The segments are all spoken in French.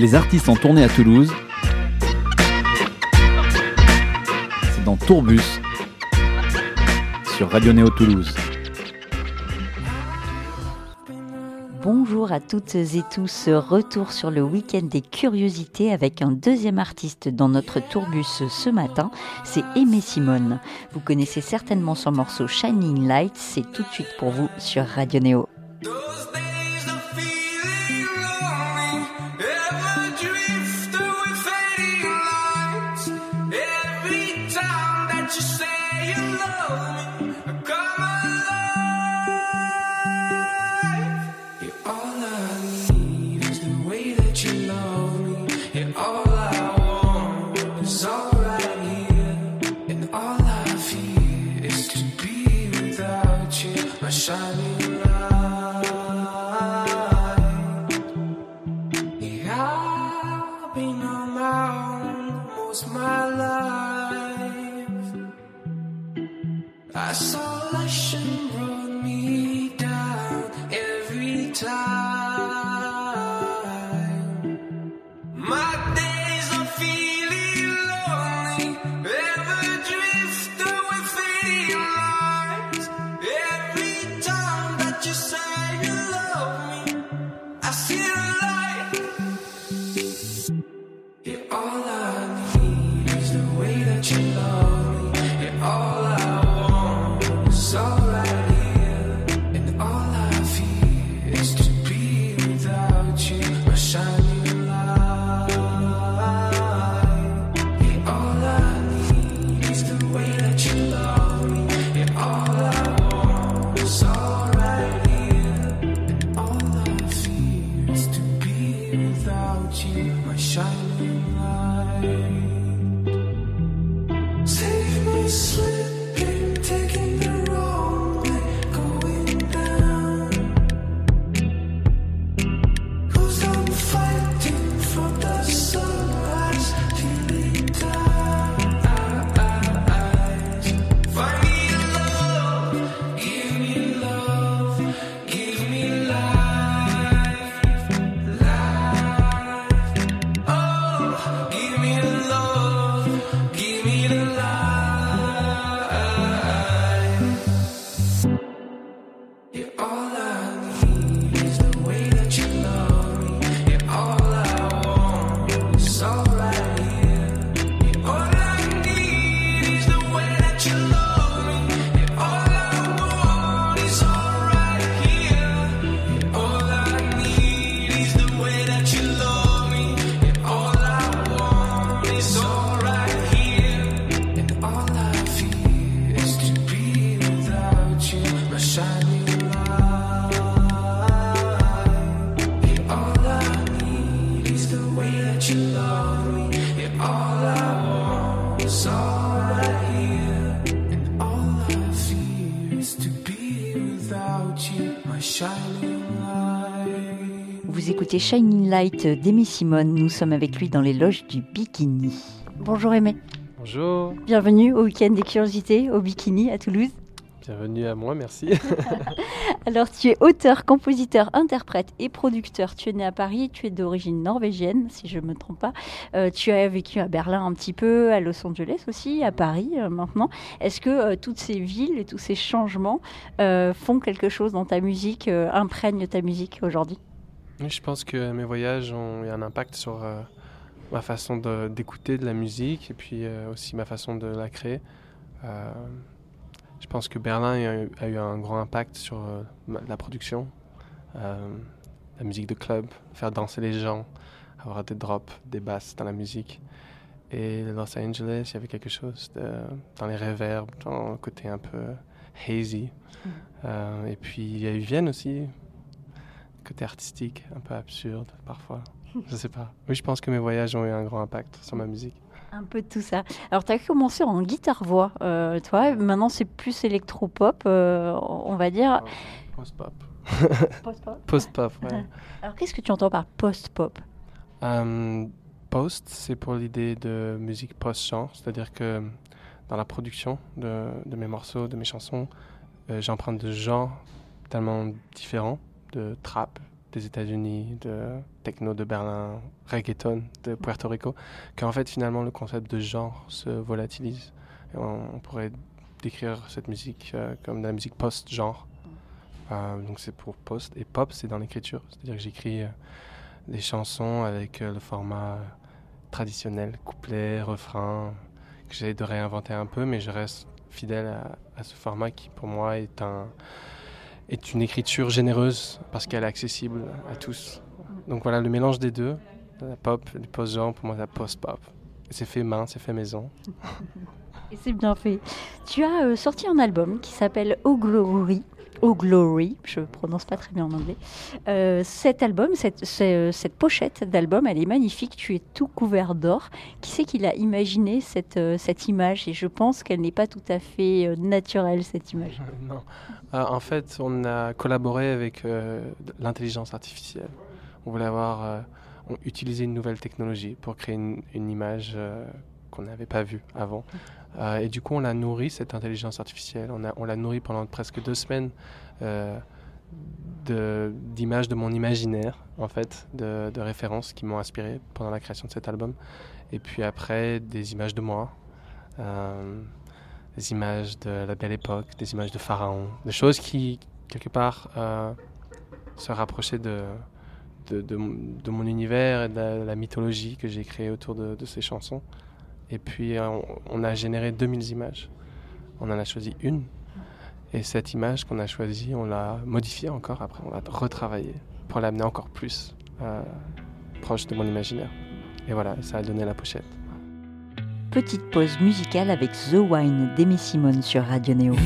Les artistes en tournée à Toulouse. C'est dans Tourbus sur Radio Néo Toulouse. Bonjour à toutes et tous, retour sur le week-end des curiosités avec un deuxième artiste dans notre tourbus ce matin, c'est Aimé Simone. Vous connaissez certainement son morceau Shining Light, c'est tout de suite pour vous sur Radio Néo. Shining Light d'Aimé Simone. Nous sommes avec lui dans les loges du Bikini. Bonjour Aimé. Bonjour. Bienvenue au week-end des curiosités au Bikini à Toulouse. Bienvenue à moi, merci. Alors, tu es auteur, compositeur, interprète et producteur. Tu es né à Paris, tu es d'origine norvégienne, si je ne me trompe pas. Euh, tu as vécu à Berlin un petit peu, à Los Angeles aussi, à Paris euh, maintenant. Est-ce que euh, toutes ces villes et tous ces changements font quelque chose dans ta musique, imprègnent ta musique aujourd'hui? Je pense que mes voyages ont eu un impact sur euh, ma façon d'écouter de, la musique et puis euh, aussi ma façon de la créer. Euh, je pense que Berlin a eu, un grand impact sur la production, la musique de club, faire danser les gens, avoir des drops, des basses dans la musique. Et Los Angeles, il y avait quelque chose dans les reverbs, dans le côté un peu hazy. Mm. et puis il y a eu Vienne aussi, côté artistique, un peu absurde parfois. je sais pas. Oui, je pense que mes voyages ont eu un grand impact sur ma musique. Un peu de tout ça. Alors, tu as commencé en guitare-voix, euh, toi. Maintenant, c'est plus électro-pop, euh, on va dire. Post-pop. Post-pop Post-pop, ouais. Alors, qu'est-ce que tu entends par post-pop? Euh, Post, c'est pour l'idée de musique post-chant, c'est-à-dire que dans la production de, de mes morceaux, de mes chansons, j'emprunte de genres tellement différents de trap, des États-Unis, de techno de Berlin, reggaeton de Puerto Rico, qu'en fait finalement le concept de genre se volatilise. on, pourrait décrire cette musique euh, comme de la musique post-genre. Euh, donc c'est pour post et pop, c'est dans l'écriture, c'est-à-dire que j'écris des chansons avec le format traditionnel, couplet, refrain, que j'essaie de réinventer un peu, mais je reste fidèle à, à ce format qui pour moi est un est une écriture généreuse parce qu'elle est accessible à tous. Donc voilà, le mélange des deux, la pop, du post-genre, pour moi, la post-pop. C'est fait main, c'est fait maison. Et c'est bien fait. Tu as euh, sorti un album qui s'appelle Oh Glory. Oh Glory, je prononce pas très bien en anglais. Euh, cet album, cette, cette pochette d'album, elle est magnifique. Tu es tout couvert d'or. Qui c'est qui l'a imaginé cette, euh, cette image? Et je pense qu'elle n'est pas tout à fait euh, naturelle cette image. non. en fait, on a collaboré avec l'intelligence artificielle. On voulait avoir utilisé une nouvelle technologie pour créer une, une image qu'on n'avait pas vue avant. Euh, et du coup, on l'a nourri, cette intelligence artificielle. On, a, on l'a nourri pendant presque deux semaines euh, d'images de, mon imaginaire, en fait, de, de références qui m'ont inspiré pendant la création de cet album. Et puis après, des images de moi, euh, des images de la belle époque, des images de Pharaon, des choses qui, quelque part, se rapprochaient de, de, de, mon univers et de la, mythologie que j'ai créée autour de ces chansons. Et puis euh, on, a généré 2000 images. On en a choisi une. Et cette image qu'on a choisie, on l'a modifiée encore après, on l'a retravaillée pour l'amener encore plus euh, proche de mon imaginaire. Et voilà, ça a donné la pochette. Petite pause musicale avec The Wine d'Amy Simone sur Radio Neo.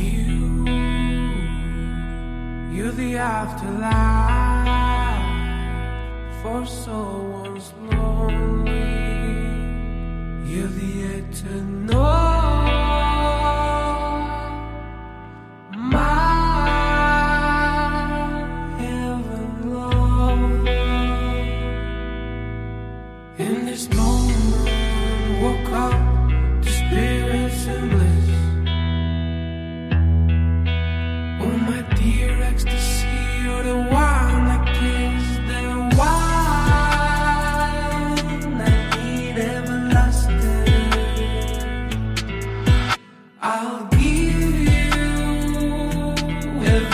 You're the eternal.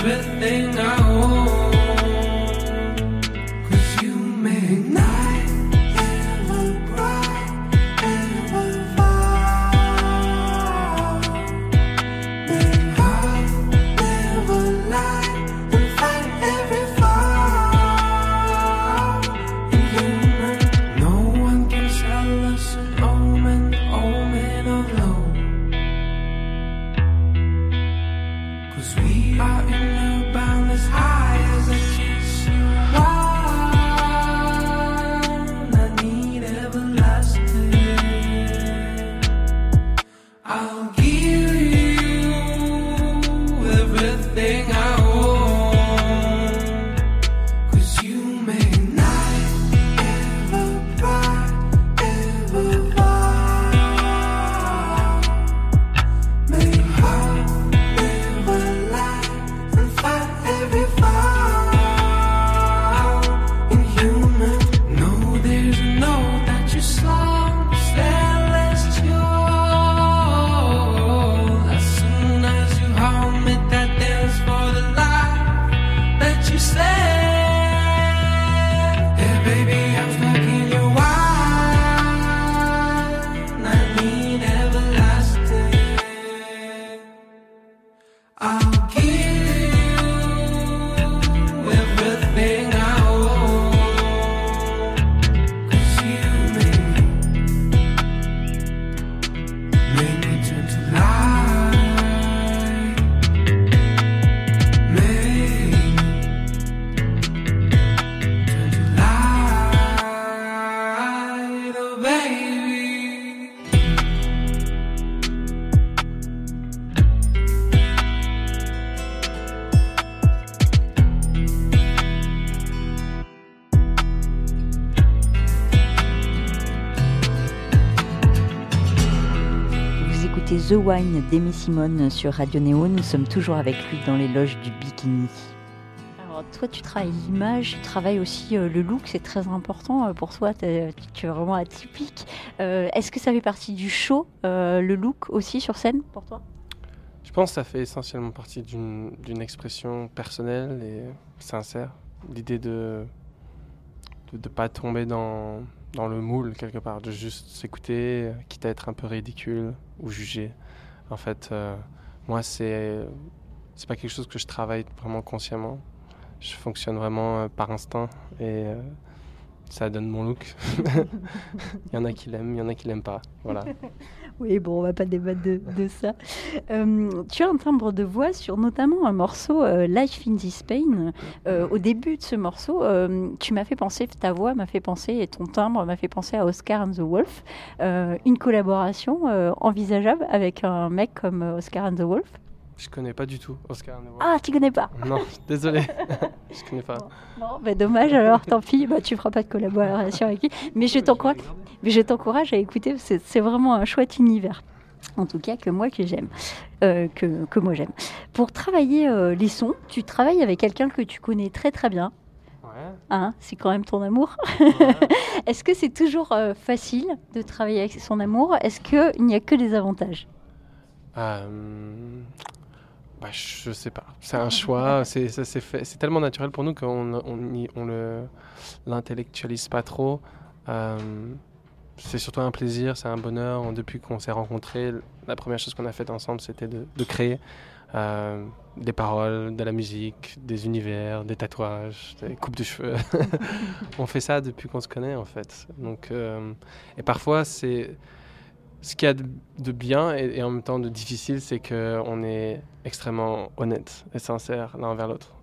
everything I The Wine d'Amy Simone sur Radio Néo. Nous sommes toujours avec lui dans les loges du Bikini. Alors toi, tu travailles l'image, tu travailles aussi euh, le look, c'est très important euh, pour toi. t'es- tu es vraiment atypique. Euh, Est-ce que ça fait partie du show, euh, le look aussi sur scène pour toi? Je pense que ça fait essentiellement partie d'une expression personnelle et sincère. L'idée de ne de, pas tomber dans, dans le moule quelque part, de juste s'écouter, quitte à être un peu ridicule ou jugé. En fait, euh, moi, c'est c'est pas quelque chose que je travaille vraiment consciemment. Je fonctionne vraiment euh, par instinct et euh, ça donne mon look. il y en a qui l'aiment, il y en a qui l'aiment pas. Voilà. Oui, bon, on va pas débattre de, de ça. Euh, tu as un timbre de voix sur notamment un morceau euh, Life in this Pain. Euh, au début de ce morceau, euh, tu m'as fait penser, ta voix m'a fait penser et ton timbre m'a fait penser à Oscar and the Wolf. Une collaboration envisageable avec un mec comme Oscar and the Wolf? Je connais pas du tout Oscar. Ah, tu connais pas Non, désolé. je connais pas. Non, bah dommage alors, tant pis, bah, tu feras pas de collaboration avec lui. Mais je t'encourage, mais je t'encourage à écouter, c'est c'est vraiment un chouette univers. En tout cas, que moi que j'aime, euh, que, que moi j'aime. Pour travailler euh, les sons, tu travailles avec quelqu'un que tu connais très très bien. Ouais. Hein, c'est quand même ton amour. ouais. Est-ce que c'est toujours euh, facile de travailler avec son amour? Est-ce qu'il n'y a que des avantages? Bah, je sais pas. C'est un choix. C'est ça s'est fait. C'est tellement naturel pour nous qu'on on, y- on le l'intellectualise pas trop. Euh, c'est surtout un plaisir, c'est un bonheur. On- Depuis qu'on s'est rencontrés, la première chose qu'on a faite ensemble, c'était de, de créer euh, des paroles, de la musique, des univers, des tatouages, des coupes de cheveux. on fait ça depuis qu'on se connaît en fait. Donc, euh, et parfois c'est ce qu'il y a de, bien et, et en même temps de difficile, c'est qu'on est extrêmement honnête et sincère l'un envers l'autre.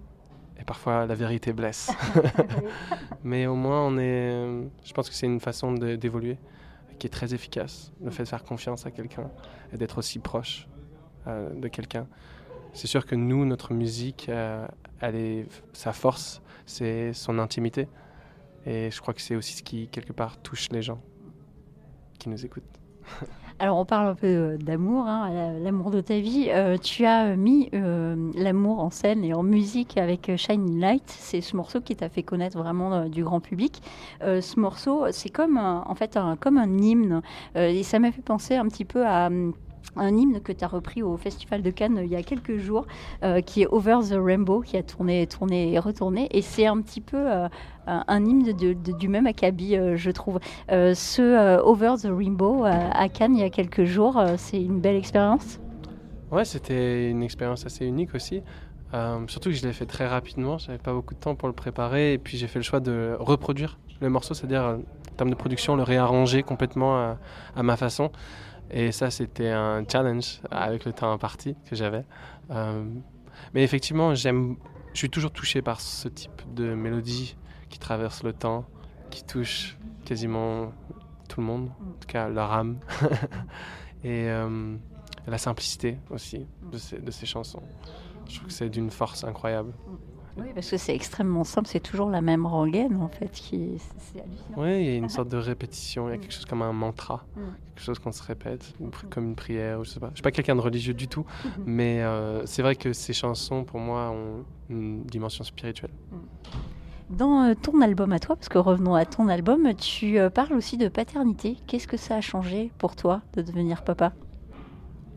Et parfois, la vérité blesse. Mais au moins, on est. Je pense que c'est une façon d'évoluer qui est très efficace. Le fait de faire confiance à quelqu'un et d'être aussi proche euh, de quelqu'un. C'est sûr que nous, notre musique, euh, elle est, sa force, c'est son intimité. Et je crois que c'est aussi ce qui, quelque part, touche les gens qui nous écoutent. Alors on parle un peu euh, d'amour, hein, la- l'amour de ta vie. Euh, tu as mis euh, l'amour en scène et en musique avec Shining Light. C'est ce morceau qui t'a fait connaître vraiment du grand public. Ce morceau, c'est comme un- en fait comme un hymne. Et ça m'a fait penser un petit peu à hum, un hymne que tu as repris au Festival de Cannes euh, il y a quelques jours, euh, qui est Over the Rainbow, qui a tourné, tourné et retourné. Et c'est un petit peu euh, un, hymne du même acabit, je trouve. Ce Over the Rainbow à Cannes il y a quelques jours, c'est une belle expérience? Ouais, c'était une expérience assez unique aussi. Surtout que je l'ai fait très rapidement, j'avais pas beaucoup de temps pour le préparer et puis j'ai fait le choix de reproduire le morceau, c'est-à-dire en termes de production, le réarranger complètement à ma façon. Et ça, c'était un challenge avec le temps imparti que j'avais. Euh, mais effectivement, j'aime, je suis toujours touché par ce type de mélodie qui traverse le temps, qui touche quasiment tout le monde, en tout cas leur âme. et euh, la simplicité aussi de ces, de ces chansons. Je trouve que c'est d'une force incroyable. Oui, parce que c'est extrêmement simple, c'est toujours la même rengaine en fait. Qui... c'est- C'est hallucinant. Oui, il y a une sorte de répétition, il y a quelque chose comme un mantra, Mm. quelque chose qu'on se répète, pri- comme une prière, ou je sais pas. Je suis pas quelqu'un de religieux du tout, mais euh, c'est vrai que ces chansons, pour moi, ont une dimension spirituelle. Dans euh, ton album à toi, parce que revenons à ton album, tu euh, parles aussi de paternité. Qu'est-ce que ça a changé pour toi de devenir papa?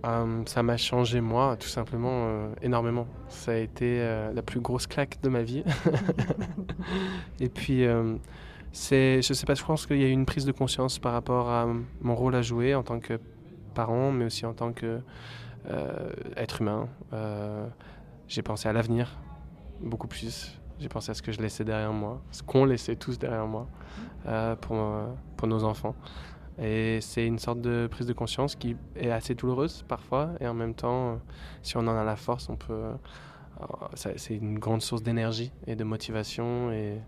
Euh, ça m'a changé moi, tout simplement, euh, énormément. Ça a été euh, la plus grosse claque de ma vie. Et puis, c'est, je sais pas, je pense qu'il y a eu une prise de conscience par rapport à mon rôle à jouer en tant que parent, mais aussi en tant que être humain. J'ai pensé à l'avenir beaucoup plus. J'ai pensé à ce que je laissais derrière moi, ce qu'on laissait tous derrière moi pour, pour nos enfants. Et c'est une sorte de prise de conscience qui est assez douloureuse parfois, et en même temps, euh, si on en a la force, on peut. euh, c'est une grande source d'énergie et de motivation, et,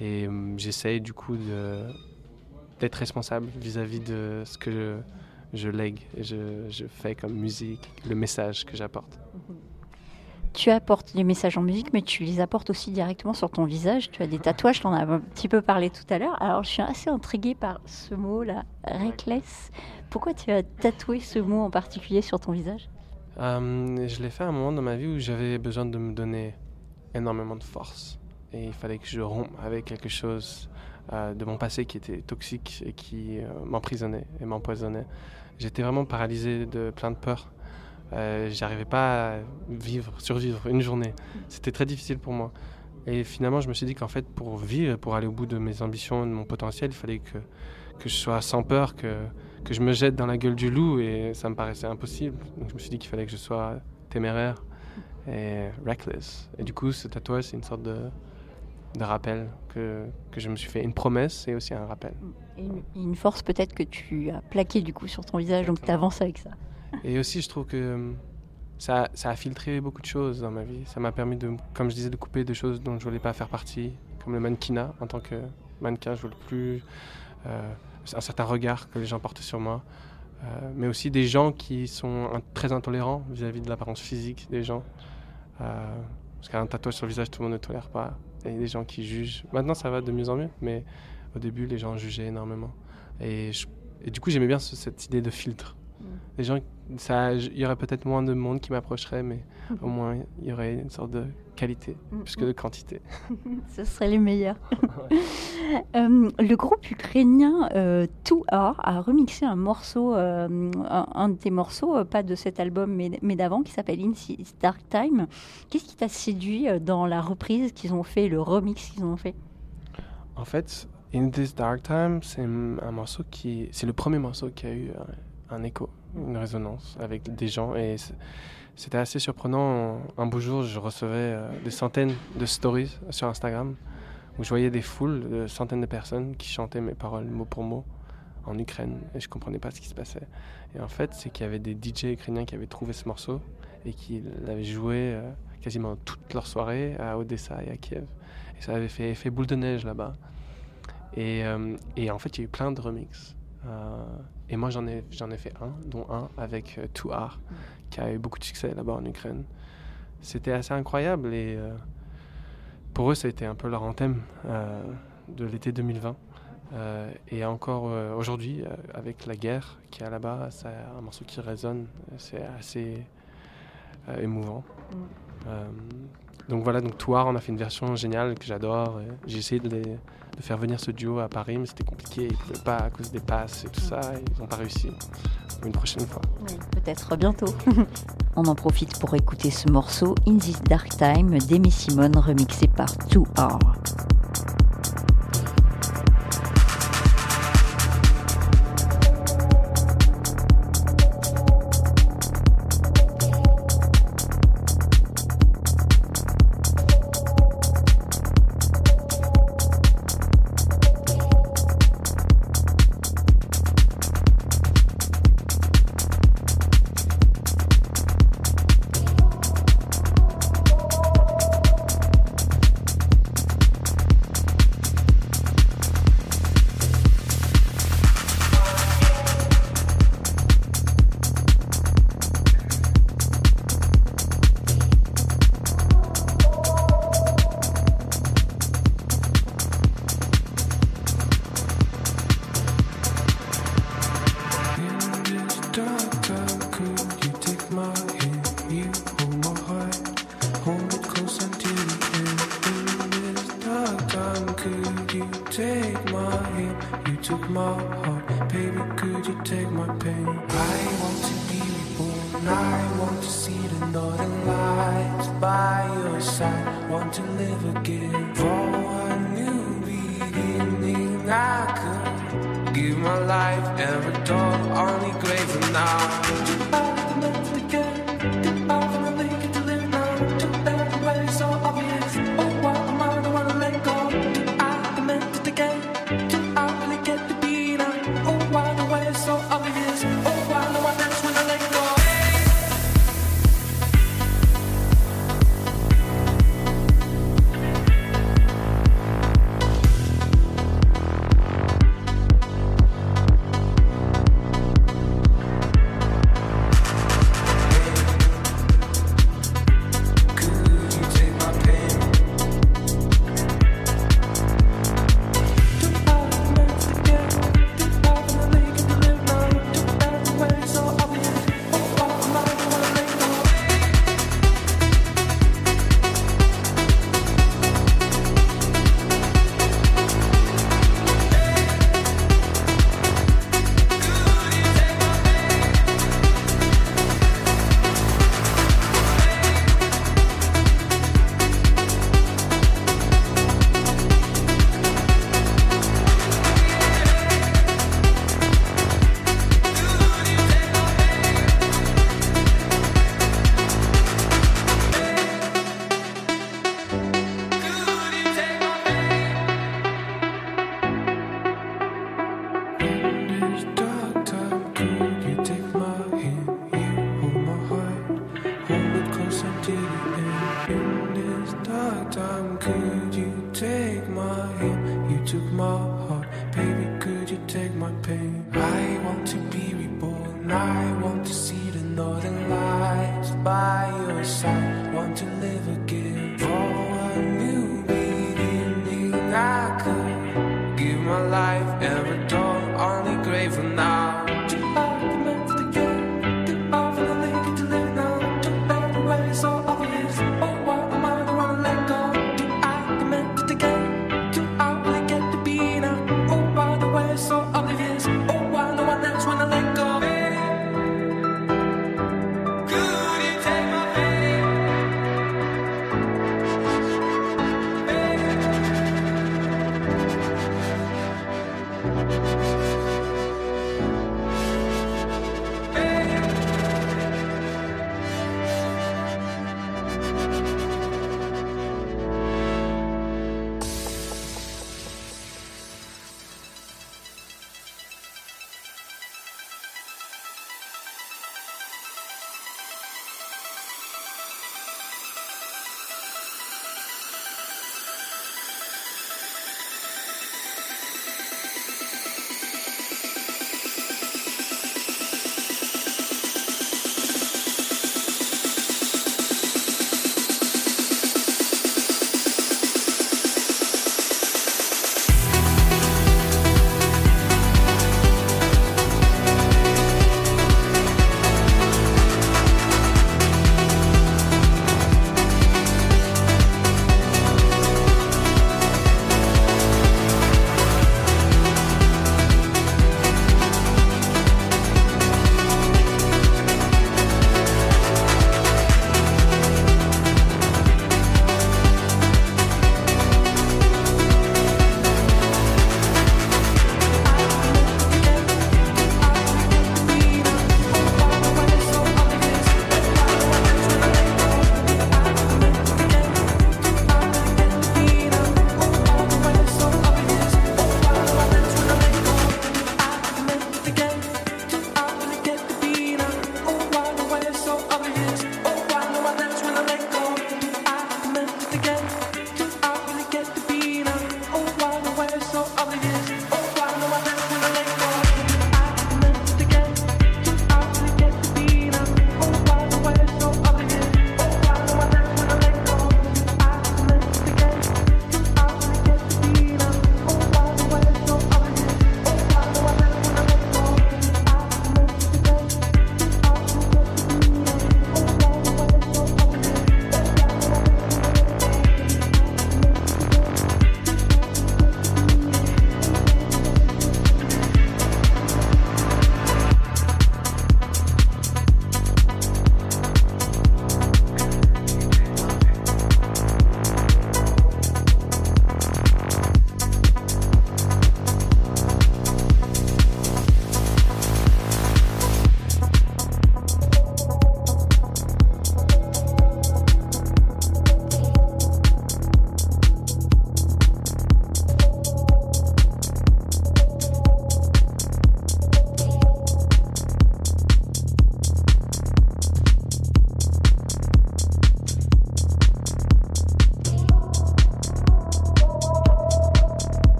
et euh, j'essaye du coup d'être responsable vis-à-vis de ce que je, je lègue et je, je fais comme musique, le message que j'apporte. Tu apportes les messages en musique, mais tu les apportes aussi directement sur ton visage. Tu as des tatouages, tu en as un petit peu parlé tout à l'heure. Alors, je suis assez intriguée par ce mot-là, reckless. Pourquoi tu as tatoué ce mot en particulier sur ton visage? Euh, je l'ai fait à un moment dans ma vie où j'avais besoin de me donner énormément de force. Et il fallait que je rompe avec quelque chose euh, de mon passé qui était toxique et qui euh, m'emprisonnait et m'empoisonnait. J'étais vraiment paralysé de plein de peurs. Euh, J'arrivais pas à vivre, survivre une journée. C'était très difficile pour moi. Et finalement, je me suis dit qu'en fait, pour vivre, pour aller au bout de mes ambitions, de mon potentiel, il fallait que, que je sois sans peur, que, que je me jette dans la gueule du loup. Et ça me paraissait impossible. Donc je me suis dit qu'il fallait que je sois téméraire et reckless. Et du coup, ce tatouage, c'est une sorte de, de rappel que, que je me suis fait. Une promesse et aussi un rappel. Et une, une force peut-être que tu as plaqué du coup sur ton visage, donc tu avances avec ça. Et aussi, je trouve que euh, ça, ça a filtré beaucoup de choses dans ma vie. Ça m'a permis, de, comme je disais, de couper des choses dont je voulais pas faire partie, comme le mannequinat. En tant que mannequin, je voulais plus euh, un certain regard que les gens portaient sur moi. Euh, mais aussi des gens qui sont un- très intolérants vis-à-vis de l'apparence physique des gens. Euh, parce qu'un tatouage sur le visage, tout le monde ne tolère pas. Et des gens qui jugent. Maintenant, ça va de mieux en mieux, mais au début, les gens jugeaient énormément. Et, je- et du coup, j'aimais bien ce- cette idée de filtre. Mm. Les gens, ça, il y aurait peut-être moins de monde qui m'approcherait, mais au moins, il y aurait une sorte de qualité plus que de quantité. Ce serait les meilleurs. Euh, le groupe ukrainien euh, Two Are a remixé un morceau, euh, un, un de tes morceaux, euh, pas de cet album mais, mais d'avant, qui s'appelle In This Dark Time. Qu'est-ce qui t'a séduit dans la reprise qu'ils ont fait, le remix qu'ils ont fait? En fait, In This Dark Time, c'est un morceau qui, c'est le premier morceau qui a eu un écho, une résonance avec des gens et c'était assez surprenant. Un beau jour, je recevais euh, des centaines de stories sur Instagram où je voyais des foules de centaines de personnes qui chantaient mes paroles mot pour mot en Ukraine et je comprenais pas ce qui se passait. Et en fait, c'est qu'il y avait des DJ ukrainiens qui avaient trouvé ce morceau et qui l'avaient joué euh, quasiment toute leur soirée à Odessa et à Kiev. Et ça avait fait effet boule de neige là-bas. Et, euh, en fait, il y a eu plein de remixes. Et moi, j'en ai, j'en ai fait un, dont un avec euh, Two Art, qui a eu beaucoup de succès là-bas en Ukraine. C'était assez incroyable et euh, pour eux, ça a été un peu leur anthème euh, de l'été 2020. Euh, et encore aujourd'hui, avec la guerre qu'il y a là-bas, c'est un morceau qui résonne. C'est assez émouvant. Mm. Donc voilà, donc Touar, on a fait une version géniale que j'adore. J'ai essayé de, faire venir ce duo à Paris, mais c'était compliqué. Ils ne pouvaient pas à cause des passes et tout ça. ils n'ont pas réussi. Une prochaine fois. Peut-être bientôt. On en profite pour écouter ce morceau In This Dark Time d'Amy Simone remixé par Two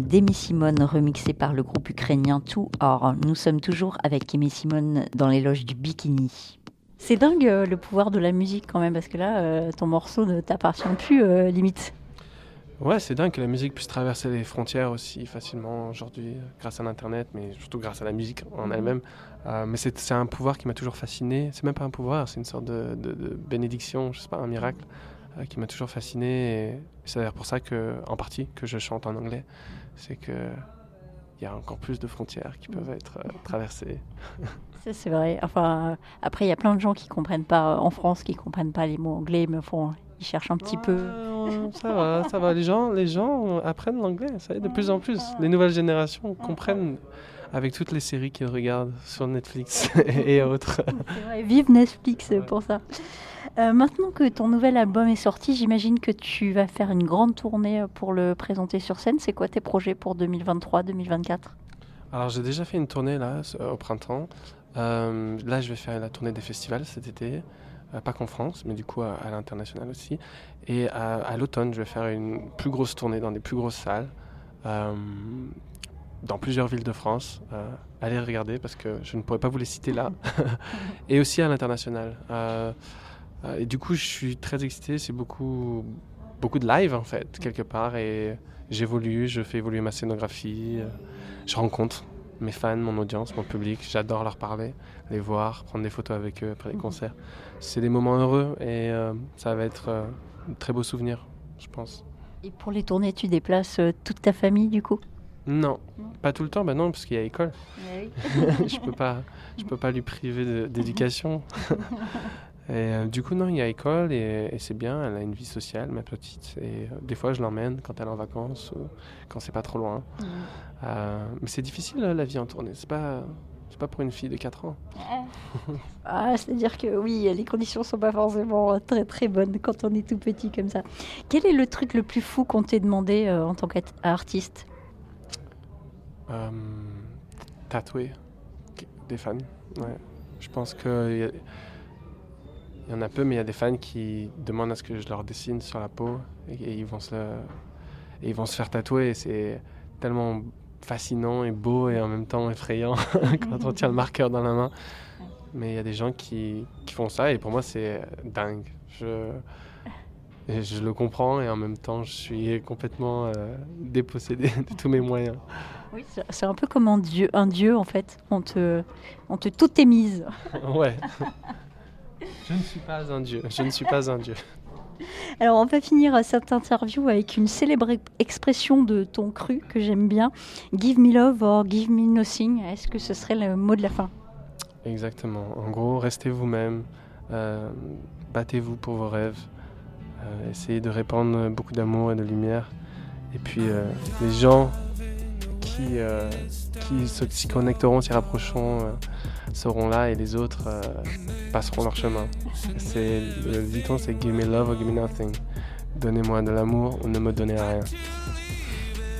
D'Aimé Simone, remixé par le groupe ukrainien Two Or. Nous sommes toujours avec Aimé Simone dans les loges du Bikini. C'est dingue euh, le pouvoir de la musique quand même, parce que là, euh, ton morceau ne t'appartient plus, euh, limite. Ouais, c'est dingue que la musique puisse traverser les frontières aussi facilement aujourd'hui, grâce à l'Internet, mais surtout grâce à la musique en elle-même. Euh, mais c'est c'est un pouvoir qui m'a toujours fasciné. C'est même pas un pouvoir, c'est une sorte de, de- de bénédiction, je sais pas, un miracle euh, qui m'a toujours fasciné. Et c'est d'ailleurs pour ça que, en partie, que je chante en anglais. C'est que il y a encore plus de frontières qui peuvent être euh, traversées. Ça, c'est vrai. Enfin, euh, après, il y a plein de gens qui comprennent pas, euh, en France, qui comprennent pas les mots anglais, mais font, ils cherchent un petit peu. Ouais, ça va, ça va. Les gens, les gens apprennent l'anglais, ça y est, de plus en plus. Les nouvelles générations comprennent avec toutes les séries qu'ils regardent sur Netflix et autres. Vrai, vive Netflix pour ça. Euh, maintenant que ton nouvel album est sorti, j'imagine que tu vas faire une grande tournée pour le présenter sur scène. C'est quoi tes projets pour 2023-2024 Alors j'ai déjà fait une tournée là au printemps. Euh, là je vais faire la tournée des festivals cet été, euh, pas qu'en France, mais du coup à, à l'international aussi. Et à, à l'automne je vais faire une plus grosse tournée dans des plus grosses salles. Euh, dans plusieurs villes de France. Euh, allez regarder parce que je ne pourrais pas vous les citer là. et aussi à l'international. Euh, et du coup, je suis très excité. C'est beaucoup, beaucoup de live en fait, quelque part. Et j'évolue, je fais évoluer ma scénographie. euh, je rencontre mes fans, mon audience, mon public. J'adore leur parler, les voir, prendre des photos avec eux après les concerts. C'est des moments heureux et euh, ça va être euh, un très beau souvenir, je pense. Et pour les tournées, tu déplaces euh, toute ta famille du coup? Non, Non. pas tout le temps, bah non, parce qu'il y a école. je peux pas, je peux pas lui priver d'éducation. et euh, du coup, non, il y a école et, et c'est bien. Elle a une vie sociale, ma petite. Et euh, des fois, je l'emmène quand elle est en vacances ou quand c'est pas trop loin. Euh, mais c'est difficile euh, la vie en tournée. C'est pas, c'est pas pour une fille de 4 ans. Ah, c'est-à-dire que oui, les conditions sont pas forcément très très bonnes quand on est tout petit comme ça. Quel est le truc le plus fou qu'on t'ait demandé en tant qu'artiste? Tatouer des fans. Ouais. Je pense que il y en a peu, mais il y a des fans qui demandent à ce que je leur dessine sur la peau et, et ils vont se le- et ils vont se faire tatouer. C'est tellement fascinant et beau et en même temps effrayant quand on tient le marqueur dans la main. Mais il y a des gens qui, qui font ça et pour moi c'est dingue. Je, je le comprends et en même temps je suis complètement euh, dépossédé de tous mes moyens. Oui, c'est- c'est un peu comme un dieu, un dieu en fait. On te, on te tout est mise. Ouais. Je ne suis pas un dieu. Je ne suis pas un dieu. Alors, on va finir cette interview avec une célèbre expression de ton cru que j'aime bien. Give me love or give me nothing. Est-ce que ce serait le mot de la fin? Exactement. En gros, restez vous-même. euh, Battez-vous pour vos rêves. euh, essayez de répandre beaucoup d'amour et de lumière. Et puis, euh, les gens qui, qui se- s'y connecteront, s'y rapprocheront, seront là et les autres euh, passeront leur chemin. C'est, le dicton, c'est Give me love or give me nothing. Donnez-moi de l'amour ou ne me donnez rien.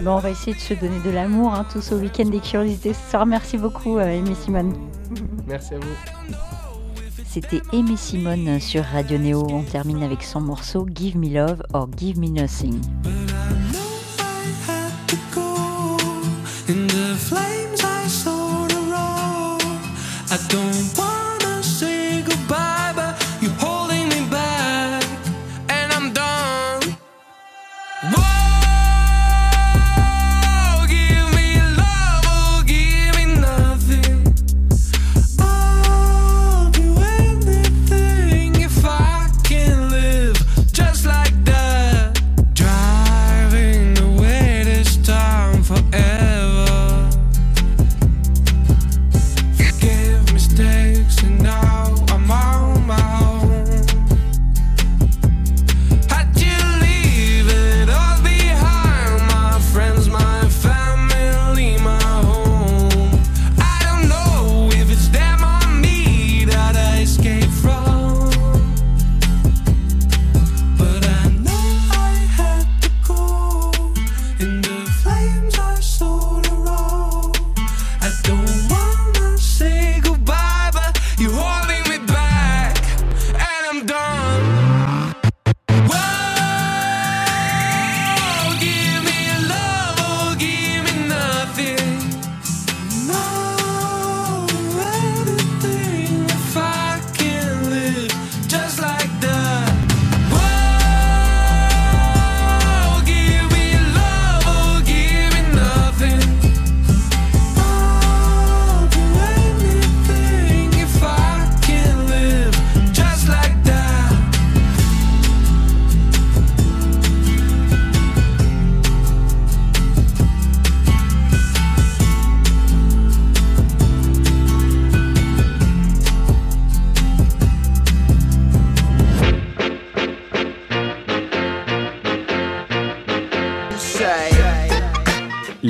Bon, on va essayer de se donner de l'amour hein, tous au week-end des curiosités ce soir. Merci beaucoup, euh, Aimé Simone. Merci à vous. C'était Aimé Simone sur Radio Néo. On termine avec son morceau Give me love or give me nothing. But I don't wanna